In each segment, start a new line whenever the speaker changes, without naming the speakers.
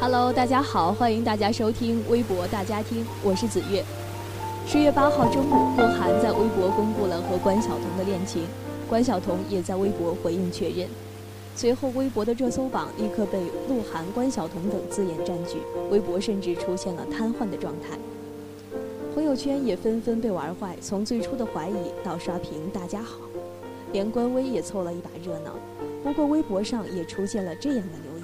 Hello，大家好，欢迎大家收听微博大家听，我是子月。十月八号中午，鹿晗在微博公布了和关晓彤的恋情，关晓彤也在微博回应确认。随后，微博的热搜榜立刻被鹿晗、关晓彤等字眼占据，微博甚至出现了瘫痪的状态。朋友圈也纷纷被玩坏，从最初的怀疑到刷屏“大家好”，连官微也凑了一把热闹。不过，微博上也出现了这样的留。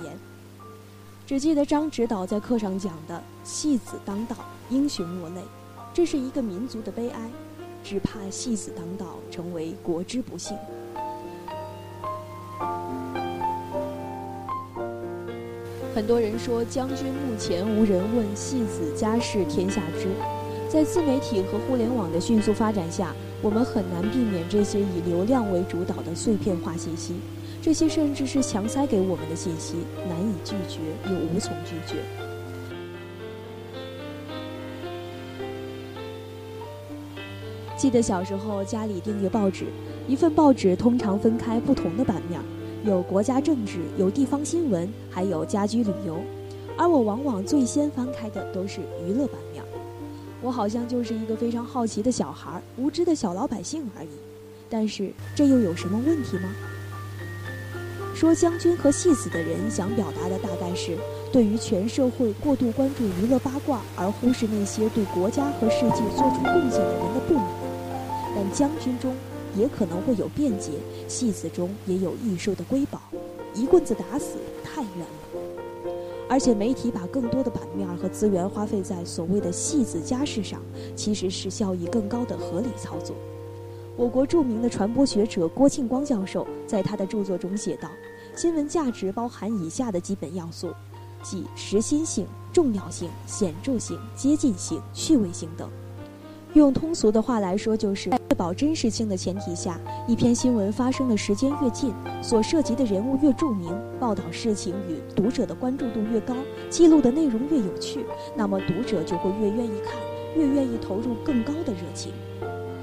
只记得张指导在课上讲的“戏子当道，英雄落泪”，这是一个民族的悲哀，只怕戏子当道成为国之不幸。很多人说将军目前无人问，戏子家事天下知。在自媒体和互联网的迅速发展下，我们很难避免这些以流量为主导的碎片化信息。这些甚至是强塞给我们的信息，难以拒绝又无从拒绝。记得小时候家里订阅报纸，一份报纸通常分开不同的版面，有国家政治，有地方新闻，还有家居旅游。而我往往最先翻开的都是娱乐版面。我好像就是一个非常好奇的小孩，无知的小老百姓而已。但是这又有什么问题吗？说将军和戏子的人想表达的大概是，对于全社会过度关注娱乐八卦，而忽视那些对国家和世界做出贡献的人的不满。但将军中也可能会有辩解，戏子中也有易受的瑰宝，一棍子打死太冤了。而且媒体把更多的版面和资源花费在所谓的戏子家事上，其实是效益更高的合理操作。我国著名的传播学者郭庆光教授在他的著作中写道：“新闻价值包含以下的基本要素，即实心性、重要性、显著性、接近性、趣味性等。用通俗的话来说，就是在确保真实性的前提下，一篇新闻发生的时间越近，所涉及的人物越著名，报道事情与读者的关注度越高，记录的内容越有趣，那么读者就会越愿意看，越愿意投入更高的热情。”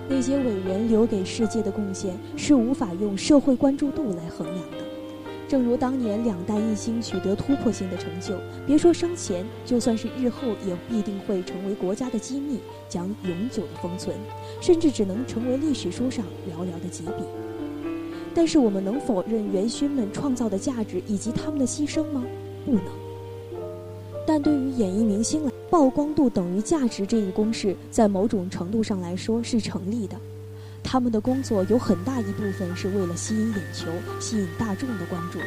那些伟人留给世界的贡献是无法用社会关注度来衡量的。正如当年两弹一星取得突破性的成就，别说生前，就算是日后，也必定会成为国家的机密，将永久的封存，甚至只能成为历史书上寥寥的几笔。但是我们能否认元勋们创造的价值以及他们的牺牲吗？不能。但对于演艺明星来，曝光度等于价值这一公式，在某种程度上来说是成立的。他们的工作有很大一部分是为了吸引眼球、吸引大众的关注，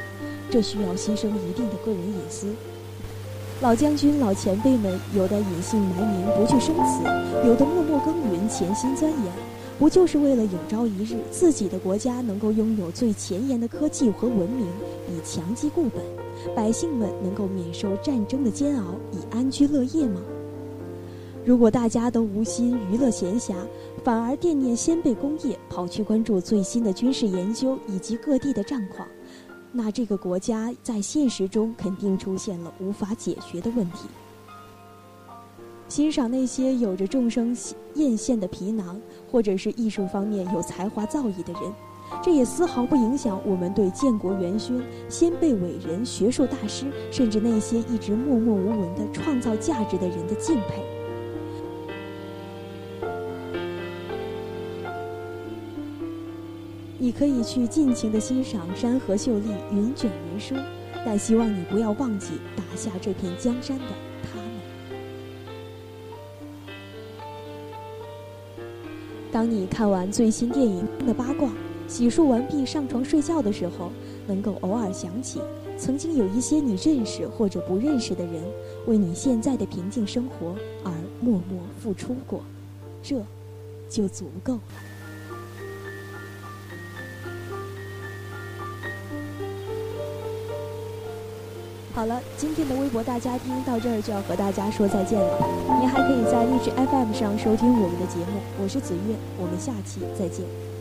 这需要牺牲一定的个人隐私。老将军、老前辈们，有的隐姓埋名不去生死，有的默默耕耘、潜心钻研，不就是为了有朝一日自己的国家能够拥有最前沿的科技和文明，以强基固本？百姓们能够免受战争的煎熬，以安居乐业吗？如果大家都无心娱乐闲暇，反而惦念先辈功业，跑去关注最新的军事研究以及各地的战况，那这个国家在现实中肯定出现了无法解决的问题。欣赏那些有着众生艳羡的皮囊，或者是艺术方面有才华造诣的人。这也丝毫不影响我们对建国元勋、先辈伟人、学术大师，甚至那些一直默默无闻的创造价值的人的敬佩。你可以去尽情的欣赏山河秀丽、云卷云舒，但希望你不要忘记打下这片江山的他们。当你看完最新电影的八卦。洗漱完毕，上床睡觉的时候，能够偶尔想起，曾经有一些你认识或者不认识的人，为你现在的平静生活而默默付出过，这，就足够了。好了，今天的微博大家听到这儿就要和大家说再见了。您还可以在荔枝 FM 上收听我们的节目，我是子月，我们下期再见。